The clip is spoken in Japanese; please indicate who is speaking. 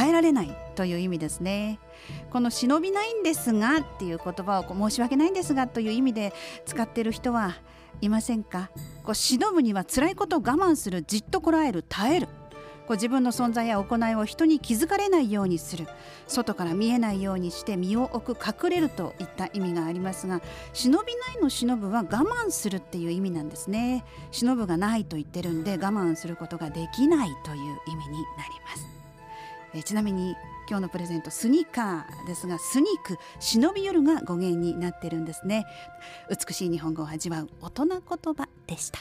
Speaker 1: 耐えられないという意味ですね。この忍びないんですがっていう言葉を申し訳ないんですがという意味で使ってる人はいませんか？こう忍ぶには辛いことを我慢するじっとこらえる耐える。こう自分の存在や行いを人に気づかれないようにする。外から見えないようにして身を置く隠れるといった意味がありますが忍びないの忍ぶは我慢するっていう意味なんですね。忍ぶがないと言ってるんで我慢することができないという意味になります。えちなみに今日のプレゼントスニーカーですがスニーク忍び夜が語源になってるんですね。美しい日本語を味わう大人言葉でした。